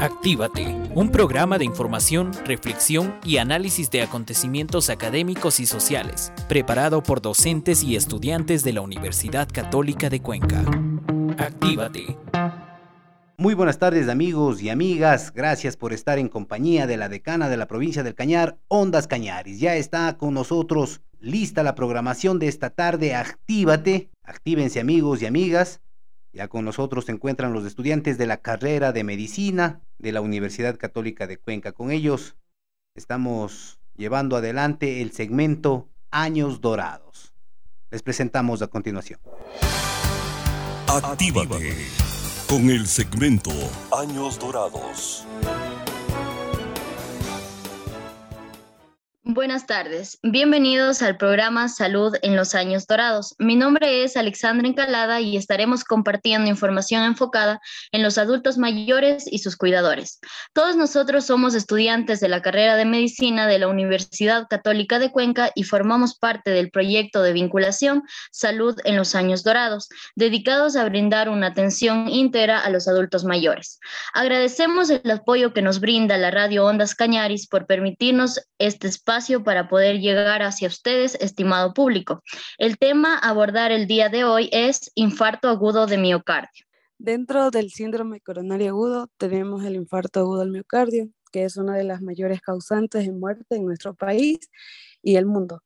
Actívate, un programa de información, reflexión y análisis de acontecimientos académicos y sociales, preparado por docentes y estudiantes de la Universidad Católica de Cuenca. Actívate. Muy buenas tardes amigos y amigas, gracias por estar en compañía de la decana de la provincia del Cañar, Ondas Cañaris. Ya está con nosotros lista la programación de esta tarde, actívate, actívense amigos y amigas. Ya con nosotros se encuentran los estudiantes de la carrera de medicina de la Universidad Católica de Cuenca. Con ellos estamos llevando adelante el segmento Años Dorados. Les presentamos a continuación. Actívate con el segmento Años Dorados. Buenas tardes, bienvenidos al programa Salud en los Años Dorados. Mi nombre es Alexandra Encalada y estaremos compartiendo información enfocada en los adultos mayores y sus cuidadores. Todos nosotros somos estudiantes de la carrera de medicina de la Universidad Católica de Cuenca y formamos parte del proyecto de vinculación Salud en los Años Dorados, dedicados a brindar una atención íntegra a los adultos mayores. Agradecemos el apoyo que nos brinda la radio Ondas Cañaris por permitirnos este espacio para poder llegar hacia ustedes, estimado público. El tema a abordar el día de hoy es infarto agudo de miocardio. Dentro del síndrome coronario agudo tenemos el infarto agudo del miocardio, que es una de las mayores causantes de muerte en nuestro país y el mundo.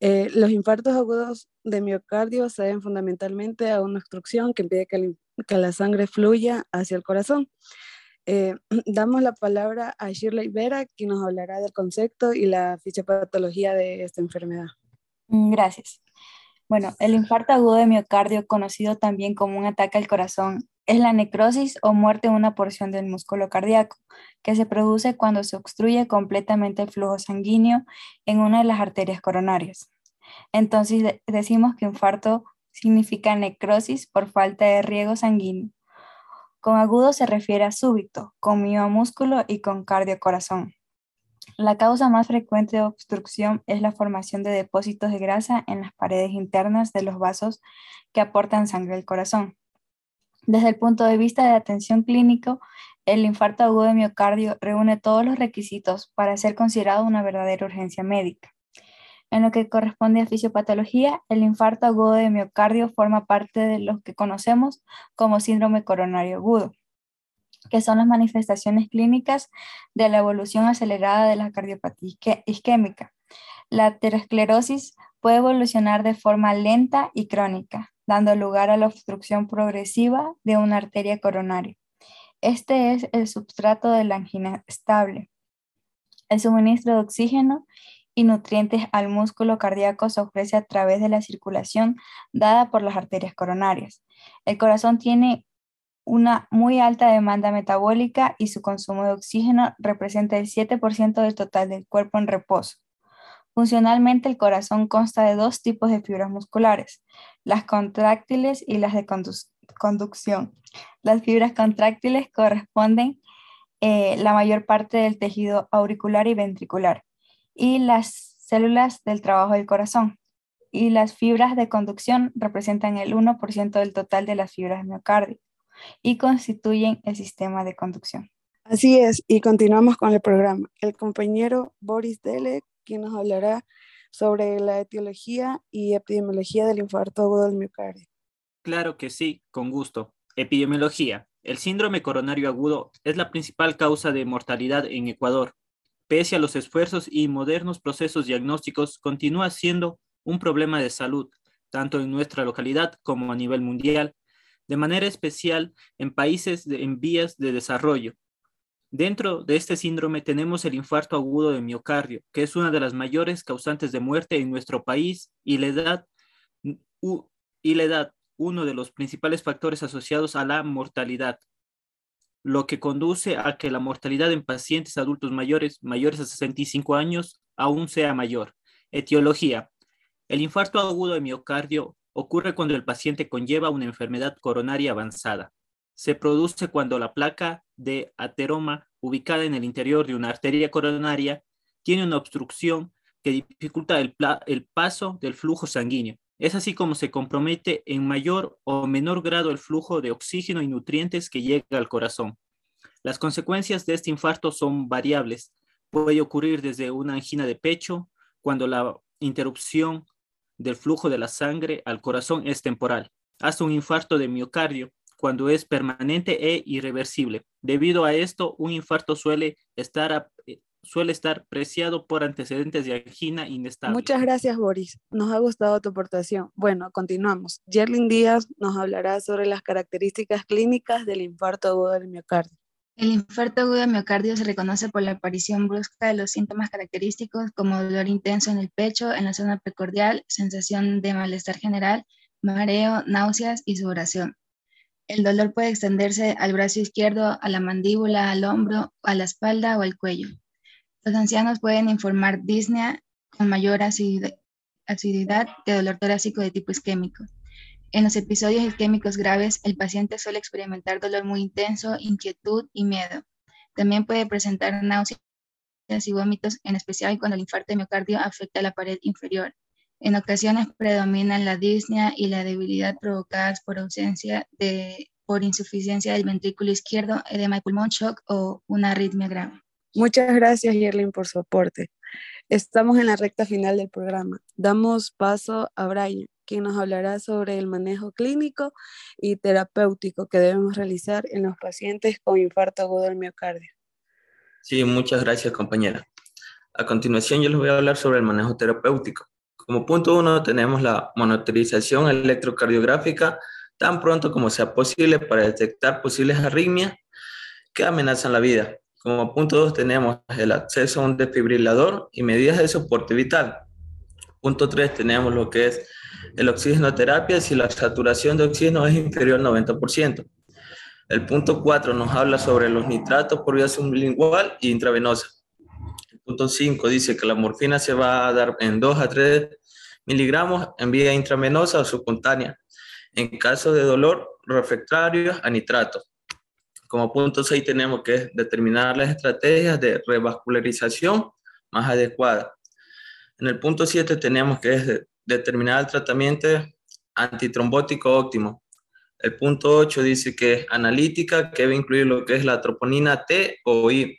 Eh, los infartos agudos de miocardio se deben fundamentalmente a una obstrucción que impide que la sangre fluya hacia el corazón. Eh, damos la palabra a Shirley Vera, quien nos hablará del concepto y la fisiopatología de esta enfermedad. Mm, gracias. Bueno, el infarto agudo de miocardio, conocido también como un ataque al corazón, es la necrosis o muerte de una porción del músculo cardíaco, que se produce cuando se obstruye completamente el flujo sanguíneo en una de las arterias coronarias. Entonces decimos que infarto significa necrosis por falta de riego sanguíneo con agudo se refiere a súbito, con miomúsculo y con cardio-corazón. La causa más frecuente de obstrucción es la formación de depósitos de grasa en las paredes internas de los vasos que aportan sangre al corazón. Desde el punto de vista de atención clínico, el infarto agudo de miocardio reúne todos los requisitos para ser considerado una verdadera urgencia médica. En lo que corresponde a fisiopatología, el infarto agudo de miocardio forma parte de lo que conocemos como síndrome coronario agudo, que son las manifestaciones clínicas de la evolución acelerada de la cardiopatía isquémica. La aterosclerosis puede evolucionar de forma lenta y crónica, dando lugar a la obstrucción progresiva de una arteria coronaria. Este es el substrato de la angina estable. El suministro de oxígeno y nutrientes al músculo cardíaco se ofrece a través de la circulación dada por las arterias coronarias. El corazón tiene una muy alta demanda metabólica y su consumo de oxígeno representa el 7% del total del cuerpo en reposo. Funcionalmente, el corazón consta de dos tipos de fibras musculares, las contráctiles y las de conducción. Las fibras contráctiles corresponden eh, la mayor parte del tejido auricular y ventricular y las células del trabajo del corazón. Y las fibras de conducción representan el 1% del total de las fibras de miocardio y constituyen el sistema de conducción. Así es, y continuamos con el programa. El compañero Boris Dele, quien nos hablará sobre la etiología y epidemiología del infarto agudo del miocardio. Claro que sí, con gusto. Epidemiología. El síndrome coronario agudo es la principal causa de mortalidad en Ecuador Pese a los esfuerzos y modernos procesos diagnósticos, continúa siendo un problema de salud, tanto en nuestra localidad como a nivel mundial, de manera especial en países en vías de desarrollo. Dentro de este síndrome tenemos el infarto agudo de miocardio, que es una de las mayores causantes de muerte en nuestro país y la edad, y la edad uno de los principales factores asociados a la mortalidad lo que conduce a que la mortalidad en pacientes adultos mayores, mayores a 65 años, aún sea mayor. Etiología. El infarto agudo de miocardio ocurre cuando el paciente conlleva una enfermedad coronaria avanzada. Se produce cuando la placa de ateroma ubicada en el interior de una arteria coronaria tiene una obstrucción que dificulta el, el paso del flujo sanguíneo. Es así como se compromete en mayor o menor grado el flujo de oxígeno y nutrientes que llega al corazón. Las consecuencias de este infarto son variables. Puede ocurrir desde una angina de pecho, cuando la interrupción del flujo de la sangre al corazón es temporal, hasta un infarto de miocardio, cuando es permanente e irreversible. Debido a esto, un infarto suele estar, eh, suele estar preciado por antecedentes de angina inestable. Muchas gracias, Boris. Nos ha gustado tu aportación. Bueno, continuamos. Yerlin Díaz nos hablará sobre las características clínicas del infarto agudo del miocardio. El infarto agudo de miocardio se reconoce por la aparición brusca de los síntomas característicos como dolor intenso en el pecho, en la zona precordial, sensación de malestar general, mareo, náuseas y sudoración. El dolor puede extenderse al brazo izquierdo, a la mandíbula, al hombro, a la espalda o al cuello. Los ancianos pueden informar disnea con mayor acididad de dolor torácico de tipo isquémico. En los episodios isquémicos graves, el paciente suele experimentar dolor muy intenso, inquietud y miedo. También puede presentar náuseas y vómitos, en especial cuando el infarto de miocardio afecta la pared inferior. En ocasiones predominan la disnea y la debilidad provocadas por ausencia de, por insuficiencia del ventrículo izquierdo, edema de pulmón, shock o una arritmia grave. Muchas gracias, Yerlin, por su aporte. Estamos en la recta final del programa. Damos paso a Brian quien nos hablará sobre el manejo clínico y terapéutico que debemos realizar en los pacientes con infarto agudo del miocardio. Sí, muchas gracias, compañera. A continuación, yo les voy a hablar sobre el manejo terapéutico. Como punto uno, tenemos la monitorización electrocardiográfica tan pronto como sea posible para detectar posibles arritmias que amenazan la vida. Como punto dos, tenemos el acceso a un desfibrilador y medidas de soporte vital. Punto tres, tenemos lo que es el oxigenoterapia si la saturación de oxígeno es inferior al 90%. El punto 4 nos habla sobre los nitratos por vía sublingual e intravenosa. El punto 5 dice que la morfina se va a dar en 2 a 3 miligramos en vía intravenosa o subcutánea en caso de dolor refractario a nitrato. Como punto 6 tenemos que determinar las estrategias de revascularización más adecuadas. En el punto 7 tenemos que es determinar el tratamiento antitrombótico óptimo. El punto 8 dice que analítica, que debe incluir lo que es la troponina T o I,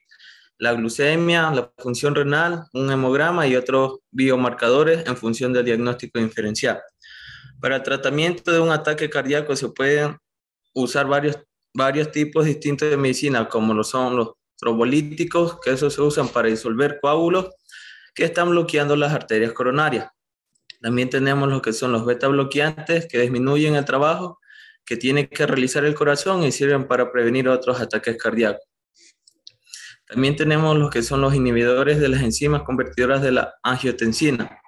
la glucemia, la función renal, un hemograma y otros biomarcadores en función del diagnóstico diferencial. Para el tratamiento de un ataque cardíaco se pueden usar varios, varios tipos distintos de medicina, como lo son los trombolíticos, que esos se usan para disolver coágulos que están bloqueando las arterias coronarias. También tenemos lo que son los beta bloqueantes que disminuyen el trabajo que tiene que realizar el corazón y sirven para prevenir otros ataques cardíacos. También tenemos lo que son los inhibidores de las enzimas convertidoras de la angiotensina,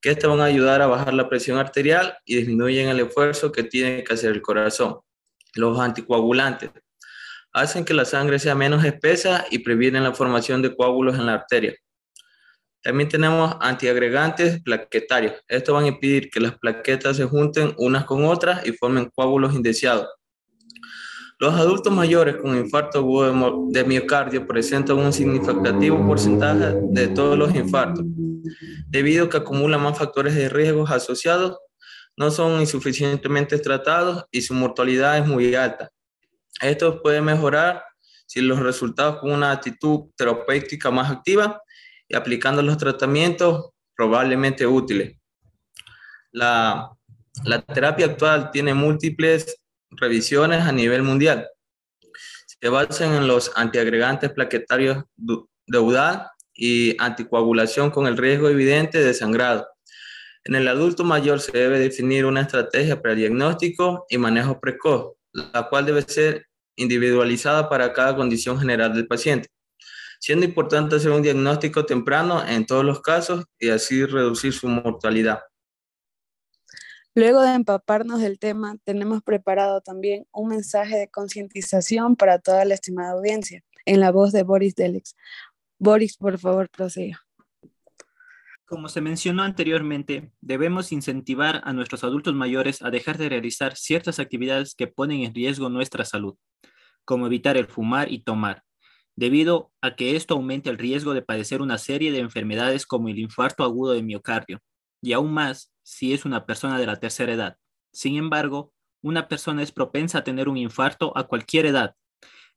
que estas van a ayudar a bajar la presión arterial y disminuyen el esfuerzo que tiene que hacer el corazón. Los anticoagulantes hacen que la sangre sea menos espesa y previenen la formación de coágulos en la arteria. También tenemos antiagregantes plaquetarios. Estos van a impedir que las plaquetas se junten unas con otras y formen coágulos indeseados. Los adultos mayores con infarto de miocardio presentan un significativo porcentaje de todos los infartos, debido a que acumulan más factores de riesgo asociados, no son insuficientemente tratados y su mortalidad es muy alta. Esto puede mejorar si los resultados con una actitud terapéutica más activa y aplicando los tratamientos probablemente útiles. La, la terapia actual tiene múltiples revisiones a nivel mundial. Se basan en los antiagregantes plaquetarios deudal y anticoagulación con el riesgo evidente de sangrado. En el adulto mayor se debe definir una estrategia para diagnóstico y manejo precoz, la cual debe ser individualizada para cada condición general del paciente siendo importante hacer un diagnóstico temprano en todos los casos y así reducir su mortalidad. Luego de empaparnos del tema, tenemos preparado también un mensaje de concientización para toda la estimada audiencia, en la voz de Boris Delex. Boris, por favor, prosiga. Como se mencionó anteriormente, debemos incentivar a nuestros adultos mayores a dejar de realizar ciertas actividades que ponen en riesgo nuestra salud, como evitar el fumar y tomar, debido a que esto aumenta el riesgo de padecer una serie de enfermedades como el infarto agudo de miocardio, y aún más si es una persona de la tercera edad. Sin embargo, una persona es propensa a tener un infarto a cualquier edad.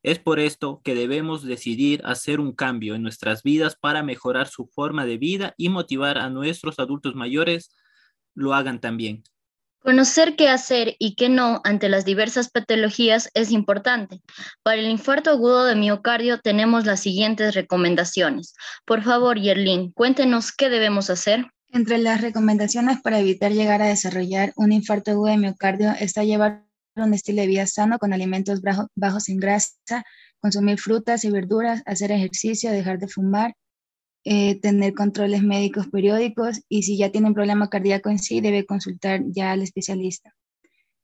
Es por esto que debemos decidir hacer un cambio en nuestras vidas para mejorar su forma de vida y motivar a nuestros adultos mayores lo hagan también. Conocer qué hacer y qué no ante las diversas patologías es importante. Para el infarto agudo de miocardio tenemos las siguientes recomendaciones. Por favor, Yerlin, cuéntenos qué debemos hacer. Entre las recomendaciones para evitar llegar a desarrollar un infarto agudo de miocardio está llevar un estilo de vida sano con alimentos bajos en grasa, consumir frutas y verduras, hacer ejercicio, dejar de fumar, eh, tener controles médicos periódicos y si ya tienen problema cardíaco en sí, debe consultar ya al especialista.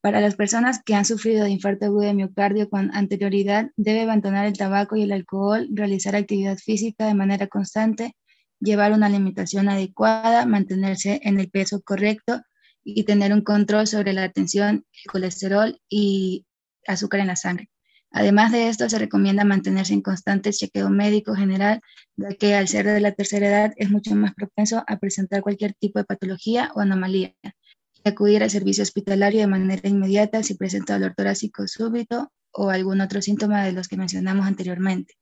Para las personas que han sufrido de infarto agudo de miocardio con anterioridad, debe abandonar el tabaco y el alcohol, realizar actividad física de manera constante, llevar una alimentación adecuada, mantenerse en el peso correcto y tener un control sobre la tensión, el colesterol y azúcar en la sangre. Además de esto, se recomienda mantenerse en constante chequeo médico general, ya que al ser de la tercera edad es mucho más propenso a presentar cualquier tipo de patología o anomalía y acudir al servicio hospitalario de manera inmediata si presenta dolor torácico súbito o algún otro síntoma de los que mencionamos anteriormente.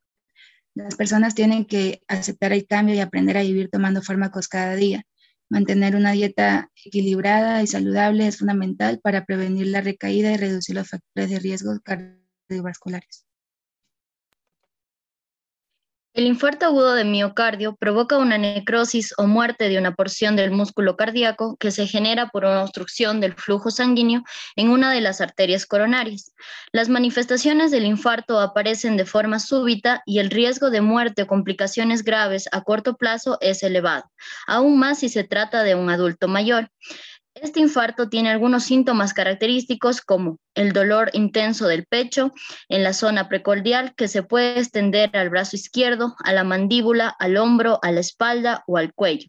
Las personas tienen que aceptar el cambio y aprender a vivir tomando fármacos cada día. Mantener una dieta equilibrada y saludable es fundamental para prevenir la recaída y reducir los factores de riesgo cardiovasculares. El infarto agudo de miocardio provoca una necrosis o muerte de una porción del músculo cardíaco que se genera por una obstrucción del flujo sanguíneo en una de las arterias coronarias. Las manifestaciones del infarto aparecen de forma súbita y el riesgo de muerte o complicaciones graves a corto plazo es elevado, aún más si se trata de un adulto mayor. Este infarto tiene algunos síntomas característicos como el dolor intenso del pecho en la zona precordial que se puede extender al brazo izquierdo, a la mandíbula, al hombro, a la espalda o al cuello.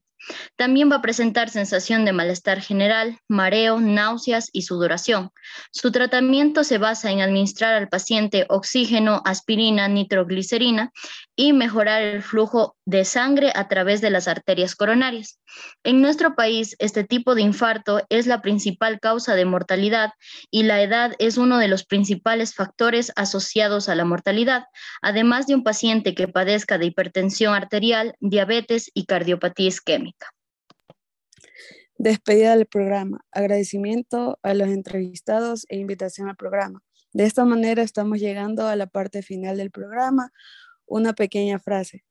También va a presentar sensación de malestar general, mareo, náuseas y sudoración. Su tratamiento se basa en administrar al paciente oxígeno, aspirina, nitroglicerina y mejorar el flujo de sangre a través de las arterias coronarias. En nuestro país, este tipo de infarto es la principal causa de mortalidad y la edad es uno de los principales factores asociados a la mortalidad, además de un paciente que padezca de hipertensión arterial, diabetes y cardiopatía isquémica. Despedida del programa. Agradecimiento a los entrevistados e invitación al programa. De esta manera estamos llegando a la parte final del programa. Una pequeña frase.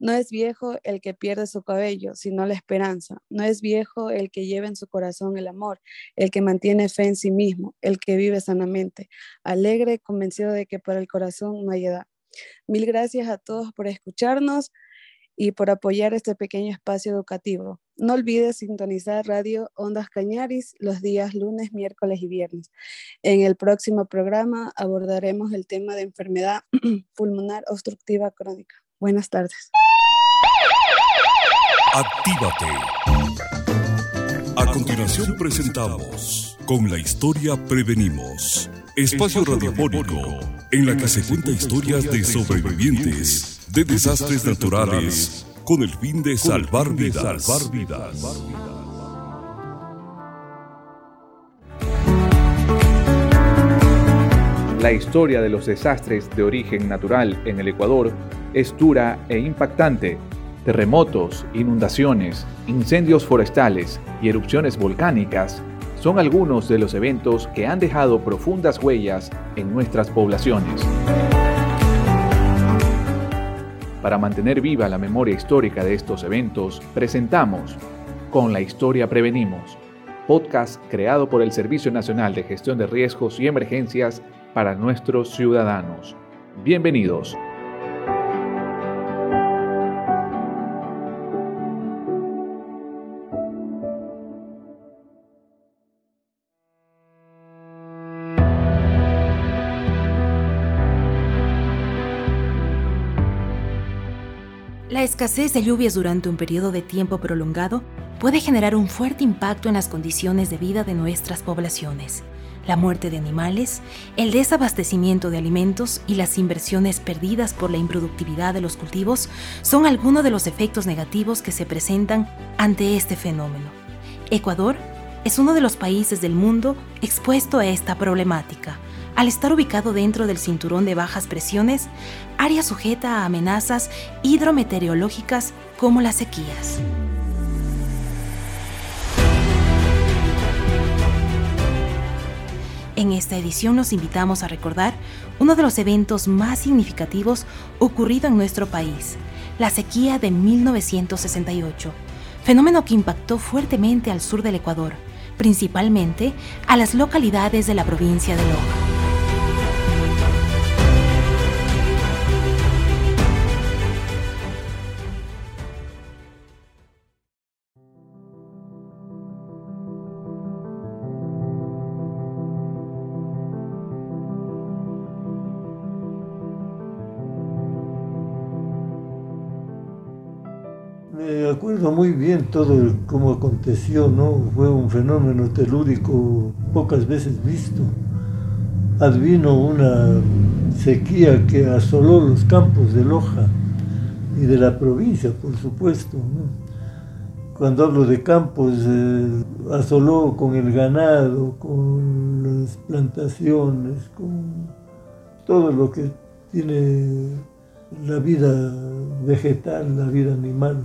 No es viejo el que pierde su cabello, sino la esperanza. No es viejo el que lleva en su corazón el amor, el que mantiene fe en sí mismo, el que vive sanamente, alegre, convencido de que para el corazón no hay edad. Mil gracias a todos por escucharnos y por apoyar este pequeño espacio educativo. No olvides sintonizar Radio Ondas Cañaris los días lunes, miércoles y viernes. En el próximo programa abordaremos el tema de enfermedad pulmonar obstructiva crónica. Buenas tardes. Actívate. A continuación presentamos Con la historia prevenimos. Espacio radiofónico en la que se cuenta historias de sobrevivientes de desastres naturales con el fin de salvar vidas. Salvar vidas. La historia de los desastres de origen natural en el Ecuador es dura e impactante. Terremotos, inundaciones, incendios forestales y erupciones volcánicas son algunos de los eventos que han dejado profundas huellas en nuestras poblaciones. Para mantener viva la memoria histórica de estos eventos, presentamos Con la Historia Prevenimos, podcast creado por el Servicio Nacional de Gestión de Riesgos y Emergencias para nuestros ciudadanos. Bienvenidos. Escasez de lluvias durante un periodo de tiempo prolongado puede generar un fuerte impacto en las condiciones de vida de nuestras poblaciones. La muerte de animales, el desabastecimiento de alimentos y las inversiones perdidas por la improductividad de los cultivos son algunos de los efectos negativos que se presentan ante este fenómeno. Ecuador es uno de los países del mundo expuesto a esta problemática al estar ubicado dentro del cinturón de bajas presiones, área sujeta a amenazas hidrometeorológicas como las sequías. En esta edición nos invitamos a recordar uno de los eventos más significativos ocurrido en nuestro país, la sequía de 1968, fenómeno que impactó fuertemente al sur del Ecuador, principalmente a las localidades de la provincia de Loja. Recuerdo muy bien todo cómo aconteció, ¿no? Fue un fenómeno telúrico pocas veces visto. Advino una sequía que asoló los campos de Loja y de la provincia, por supuesto. Cuando hablo de campos, eh, asoló con el ganado, con las plantaciones, con todo lo que tiene la vida vegetal, la vida animal.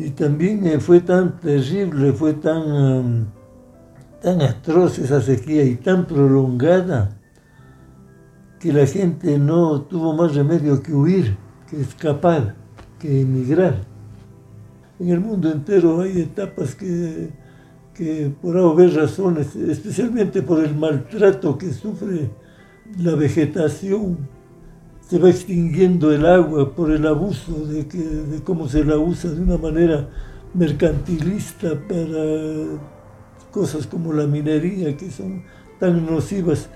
Y también eh, fue tan terrible, fue tan, um, tan atroz esa sequía y tan prolongada que la gente no tuvo más remedio que huir, que escapar, que emigrar. En el mundo entero hay etapas que, que por haber razones, especialmente por el maltrato que sufre la vegetación, se va extinguiendo el agua por el abuso de, que, de cómo se la usa de una manera mercantilista para cosas como la minería, que son tan nocivas,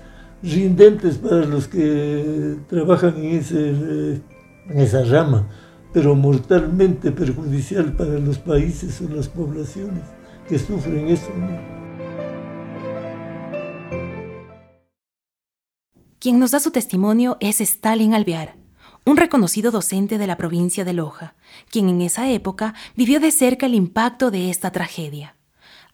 rindentes para los que trabajan en, ese, en esa rama, pero mortalmente perjudicial para los países o las poblaciones que sufren eso. Quien nos da su testimonio es Stalin Alvear, un reconocido docente de la provincia de Loja, quien en esa época vivió de cerca el impacto de esta tragedia.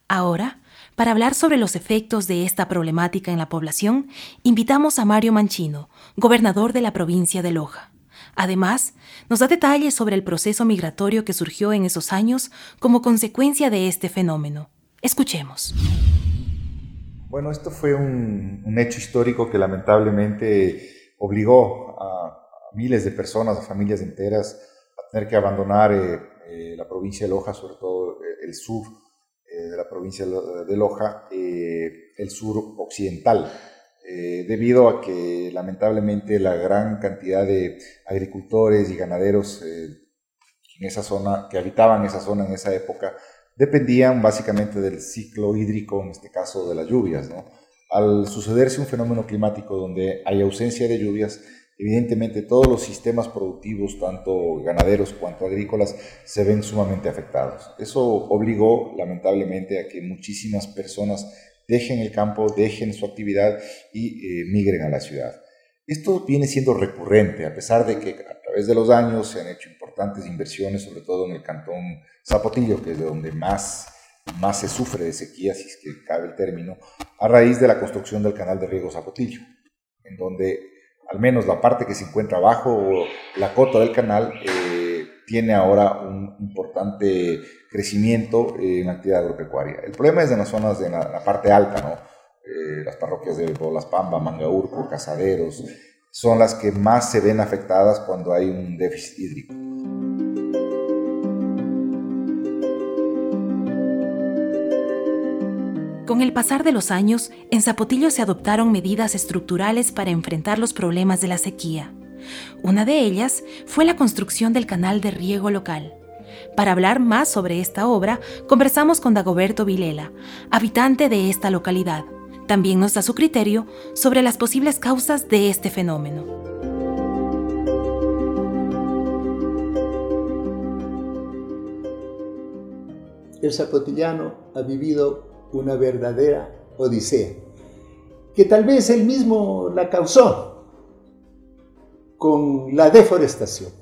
Ahora, para hablar sobre los efectos de esta problemática en la población, invitamos a Mario Manchino, gobernador de la provincia de Loja. Además, nos da detalles sobre el proceso migratorio que surgió en esos años como consecuencia de este fenómeno. Escuchemos. Bueno, esto fue un, hecho histórico que lamentablemente obligó a, miles de personas, a familias enteras, a tener que abandonar eh, eh, la provincia de Loja, sobre todo eh, el sur de la provincia de Loja, el sur occidental, debido a que lamentablemente la gran cantidad de agricultores y ganaderos en esa zona, que habitaban esa zona en esa época, dependían básicamente del ciclo hídrico, en este caso de las lluvias. Al sucederse un fenómeno climático donde hay ausencia de lluvias, evidentemente todos los sistemas productivos, tanto ganaderos cuanto agrícolas, se ven sumamente afectados. Eso obligó lamentablemente a que muchísimas personas dejen el campo, dejen su actividad y eh, migren a la ciudad. Esto viene siendo recurrente, a pesar de que través de los años se han hecho importantes inversiones, sobre todo en el cantón Zapotillo, que es de donde más, más se sufre de sequía, si es que cabe el término, a raíz de la construcción del canal de riego Zapotillo, en donde al menos la parte que se encuentra bajo la cota del canal eh, tiene ahora un importante crecimiento en actividad agropecuaria. El problema es en las zonas de la, parte alta, ¿no? Eh, las parroquias de Bolas Pamba, Mangaurco, Casaderos, son las que más se ven afectadas cuando hay un déficit hídrico. Con el pasar de los años, en Zapotillo se adoptaron medidas estructurales para enfrentar los problemas de la sequía. Una de ellas fue la construcción del canal de riego local. Para hablar más sobre esta obra, conversamos con Dagoberto Vilela, habitante de esta localidad. También nos da su criterio sobre las posibles causas de este fenómeno. El zapotillano ha vivido una verdadera odisea, que tal vez él mismo la causó con la deforestación.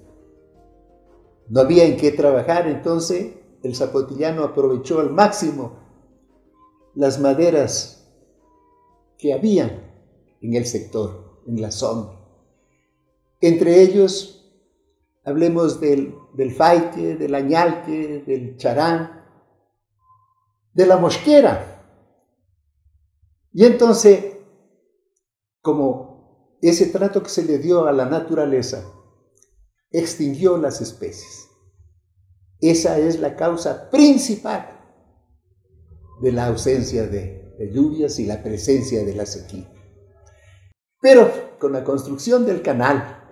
No había en qué trabajar, entonces el zapotillano aprovechó al máximo las maderas que habían en el sector, en la zona. Entre ellos, hablemos del, del faique, del añalque, del charán, de la mosquera. Y entonces, como ese trato que se le dio a la naturaleza extinguió las especies. Esa es la causa principal de la ausencia de, de lluvias y la presencia de la sequía. Pero con la construcción del canal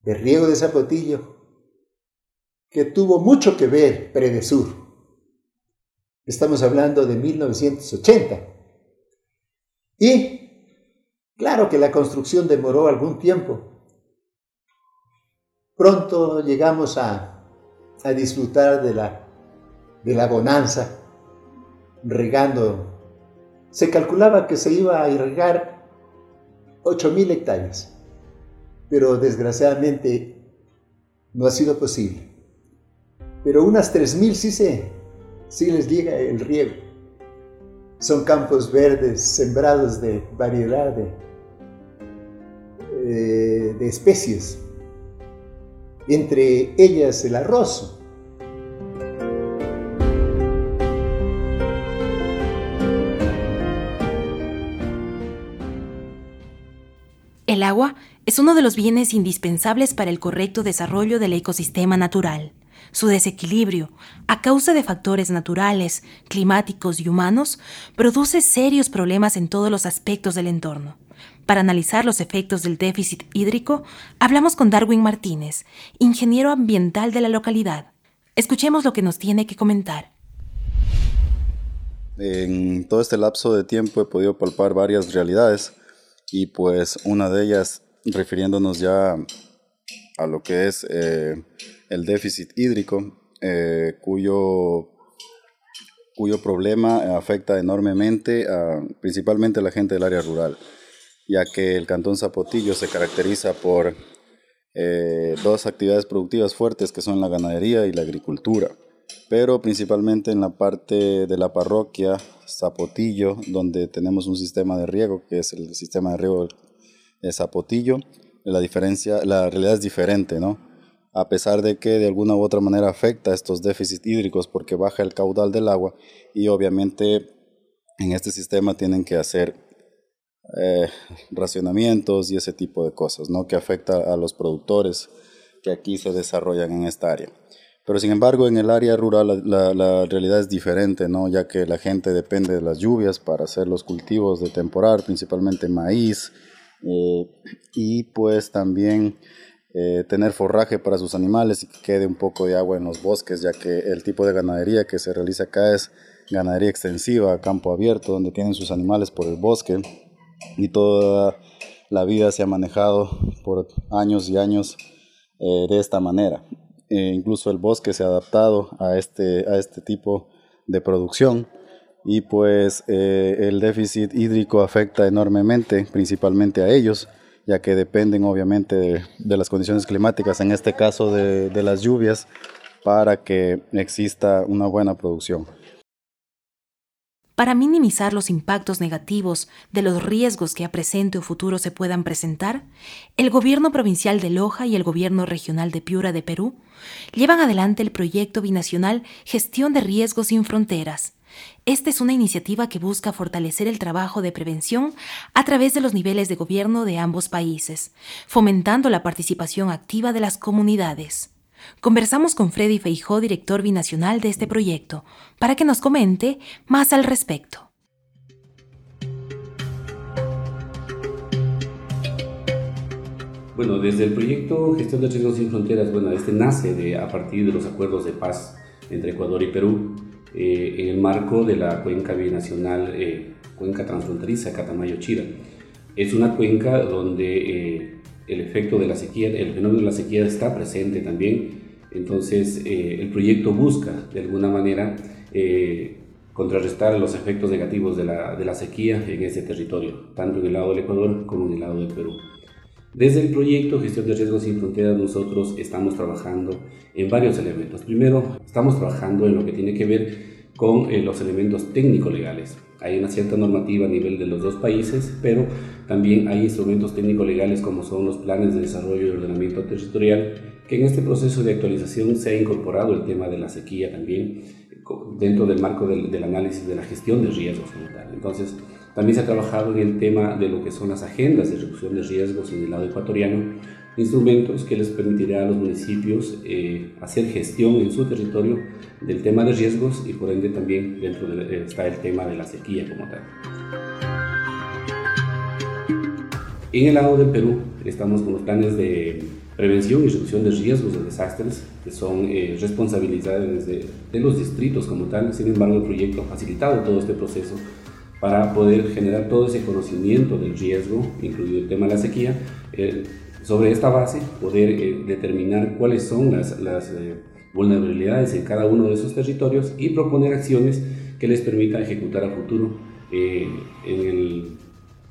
de riego de Zapotillo, que tuvo mucho que ver Predesur, estamos hablando de 1980, y claro que la construcción demoró algún tiempo. Pronto llegamos a, a disfrutar de la, de la bonanza, regando. Se calculaba que se iba a irrigar 8.000 hectáreas, pero desgraciadamente no ha sido posible. Pero unas 3.000 sí, se, sí les llega el riego. Son campos verdes sembrados de variedad de, eh, de especies, entre ellas el arroz, El agua es uno de los bienes indispensables para el correcto desarrollo del ecosistema natural. Su desequilibrio, a causa de factores naturales, climáticos y humanos, produce serios problemas en todos los aspectos del entorno. Para analizar los efectos del déficit hídrico, hablamos con Darwin Martínez, ingeniero ambiental de la localidad. Escuchemos lo que nos tiene que comentar. En todo este lapso de tiempo he podido palpar varias realidades y pues una de ellas refiriéndonos ya a lo que es eh, el déficit hídrico, eh, cuyo, cuyo problema afecta enormemente principalmente a la gente del área rural, ya que el Cantón Zapotillo se caracteriza por eh, dos actividades productivas fuertes que son la ganadería y la agricultura. Pero principalmente en la parte de la parroquia Zapotillo, donde tenemos un sistema de riego, que es el sistema de riego de Zapotillo, la diferencia, la realidad es diferente, ¿no? A pesar de que de alguna u otra manera afecta estos déficits hídricos porque baja el caudal del agua y obviamente en este sistema tienen que hacer eh, racionamientos y ese tipo de cosas, ¿no? Que afecta a los productores que aquí se desarrollan en esta área. Pero sin embargo, en el área rural la, realidad es diferente, ¿no? ya que la gente depende de las lluvias para hacer los cultivos de temporal, principalmente maíz, eh, y pues también eh, tener forraje para sus animales y que quede un poco de agua en los bosques, ya que el tipo de ganadería que se realiza acá es ganadería extensiva, campo abierto, donde tienen sus animales por el bosque y toda la vida se ha manejado por años y años eh, de esta manera. Eh, incluso el bosque se ha adaptado a este, a este tipo de producción y pues eh, el déficit hídrico afecta enormemente, principalmente a ellos, ya que dependen obviamente de, las condiciones climáticas, en este caso de, de las lluvias, para que exista una buena producción. Para minimizar los impactos negativos de los riesgos que a presente o futuro se puedan presentar, el Gobierno Provincial de Loja y el Gobierno Regional de Piura de Perú llevan adelante el proyecto binacional Gestión de Riesgos sin Fronteras. Esta es una iniciativa que busca fortalecer el trabajo de prevención a través de los niveles de gobierno de ambos países, fomentando la participación activa de las comunidades. Conversamos con Freddy Feijó, director binacional de este proyecto, para que nos comente más al respecto. Bueno, desde el proyecto Gestión de Riesgos sin Fronteras, bueno, este nace de, a partir de los acuerdos de paz entre Ecuador y Perú eh, en el marco de la cuenca binacional, eh, cuenca transfronteriza Catamayo-Chira. Es una cuenca donde eh, el efecto de la sequía, el fenómeno de la sequía está presente también. Entonces, eh, el proyecto busca, de alguna manera, eh, contrarrestar los efectos negativos de la, de la, sequía en ese territorio, tanto en el lado del Ecuador como en el lado del Perú. Desde el proyecto Gestión de Riesgos sin Fronteras nosotros estamos trabajando en varios elementos. Primero, estamos trabajando en lo que tiene que ver con eh, los elementos técnico-legales. Hay una cierta normativa a nivel de los dos países, pero también hay instrumentos técnico-legales como son los planes de desarrollo y ordenamiento territorial, que en este proceso de actualización se ha incorporado el tema de la sequía también dentro del marco del, del análisis de la gestión de riesgos. Entonces, también se ha trabajado en el tema de lo que son las agendas de reducción de riesgos en el lado ecuatoriano, instrumentos que les permitirá a los municipios eh, hacer gestión en su territorio del tema de riesgos y por ende también dentro de, está el tema de la sequía como tal. En el lado del Perú estamos con los planes de prevención y reducción de riesgos de desastres, que son eh, responsabilidades de, de, los distritos como tal. Sin embargo, el proyecto ha facilitado todo este proceso para poder generar todo ese conocimiento del riesgo, incluido el tema de la sequía, eh, sobre esta base poder eh, determinar cuáles son las, eh, vulnerabilidades en cada uno de esos territorios y proponer acciones que les permitan ejecutar a futuro en el,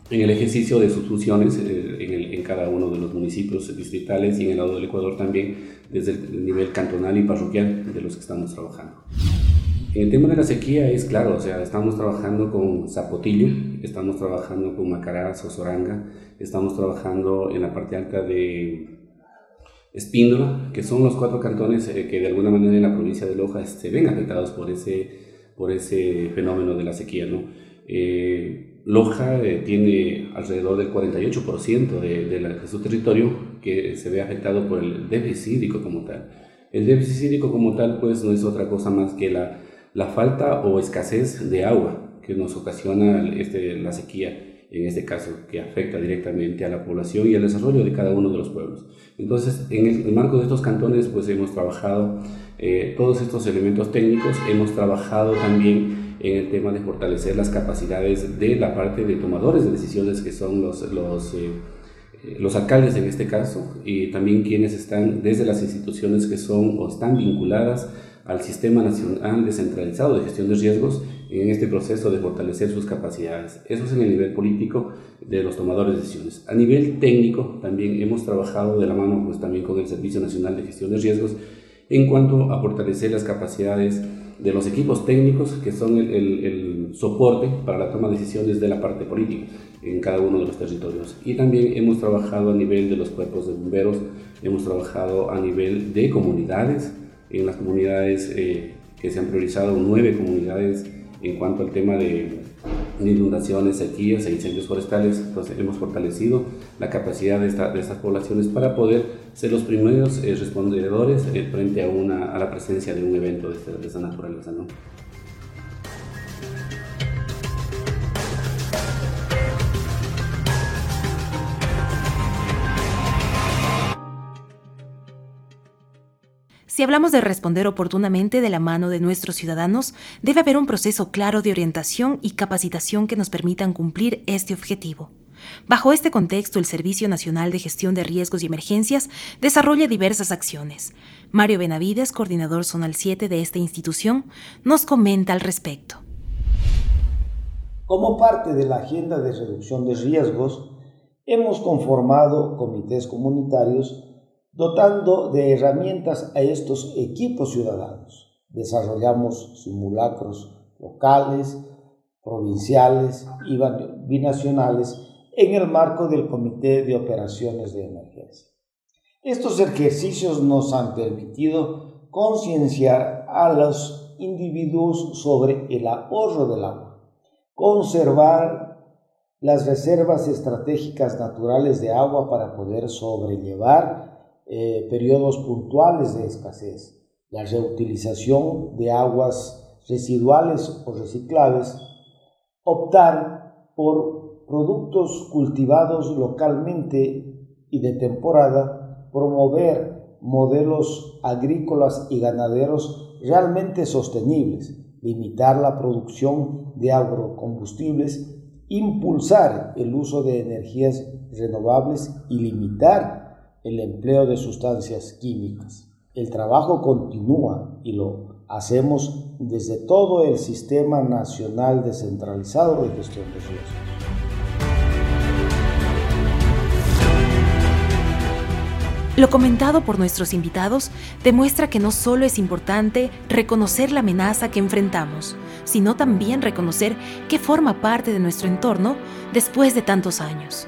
en, el, ejercicio de sus funciones en, cada uno de los municipios distritales y en el lado del Ecuador también desde el nivel cantonal y parroquial de los que estamos trabajando. El tema de la sequía es claro, o sea, estamos trabajando con Zapotillo, estamos trabajando con Macará, Sosoranga, estamos trabajando en la parte alta de Espíndola, que son los cuatro cantones eh, que de alguna manera en la provincia de Loja se ven afectados por ese, por ese fenómeno de la sequía, ¿no? Eh, Loja eh, tiene alrededor del 48% de, de, de, su territorio que se ve afectado por el déficit hídrico como tal. El déficit hídrico como tal pues no es otra cosa más que la la falta o escasez de agua que nos ocasiona este, la sequía, en este caso, que afecta directamente a la población y al desarrollo de cada uno de los pueblos. Entonces, en el, marco de estos cantones, pues hemos trabajado eh, todos estos elementos técnicos, hemos trabajado también en el tema de fortalecer las capacidades de la parte de tomadores de decisiones que son los, los, eh, los alcaldes en este caso y también quienes están desde las instituciones que son o están vinculadas al Sistema Nacional Descentralizado de Gestión de Riesgos en este proceso de fortalecer sus capacidades. Eso es en el nivel político de los tomadores de decisiones. A nivel técnico también hemos trabajado de la mano pues, también con el Servicio Nacional de Gestión de Riesgos en cuanto a fortalecer las capacidades de los equipos técnicos que son el, soporte para la toma de decisiones de la parte política en cada uno de los territorios. Y también hemos trabajado a nivel de los cuerpos de bomberos, hemos trabajado a nivel de comunidades, en las comunidades eh, que se han priorizado, nueve comunidades en cuanto al tema de inundaciones, sequías e incendios forestales. Entonces hemos fortalecido la capacidad de, esta, de estas poblaciones para poder ser los primeros eh, respondedores eh, frente a, una, a la presencia de un evento de, de esa naturaleza. Si hablamos de responder oportunamente de la mano de nuestros ciudadanos, debe haber un proceso claro de orientación y capacitación que nos permitan cumplir este objetivo. Bajo este contexto, el Servicio Nacional de Gestión de Riesgos y Emergencias desarrolla diversas acciones. Mario Benavides, coordinador zonal 7 de esta institución, nos comenta al respecto. Como parte de la agenda de reducción de riesgos, hemos conformado comités comunitarios dotando de herramientas a estos equipos ciudadanos. Desarrollamos simulacros locales, provinciales y binacionales en el marco del Comité de Operaciones de Emergencia. Estos ejercicios nos han permitido concienciar a los individuos sobre el ahorro del agua, conservar las reservas estratégicas naturales de agua para poder sobrellevar eh, periodos puntuales de escasez, la reutilización de aguas residuales o reciclables, optar por productos cultivados localmente y de temporada, promover modelos agrícolas y ganaderos realmente sostenibles, limitar la producción de agrocombustibles, impulsar el uso de energías renovables y limitar el empleo de sustancias químicas. El trabajo continúa y lo hacemos desde todo el Sistema Nacional Descentralizado de Gestión de Riesgos. Lo comentado por nuestros invitados demuestra que no solo es importante reconocer la amenaza que enfrentamos, sino también reconocer que forma parte de nuestro entorno después de tantos años.